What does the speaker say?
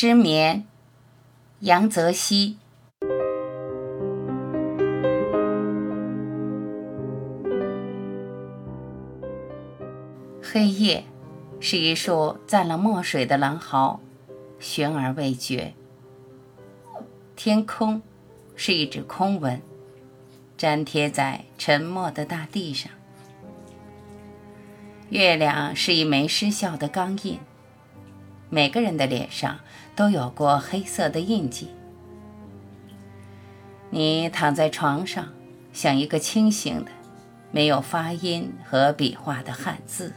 失眠，杨泽熙。黑夜是一束蘸了墨水的狼嚎，悬而未决。天空是一纸空文，粘贴在沉默的大地上。月亮是一枚失效的钢印。每个人的脸上都有过黑色的印记。你躺在床上，像一个清醒的、没有发音和笔画的汉字。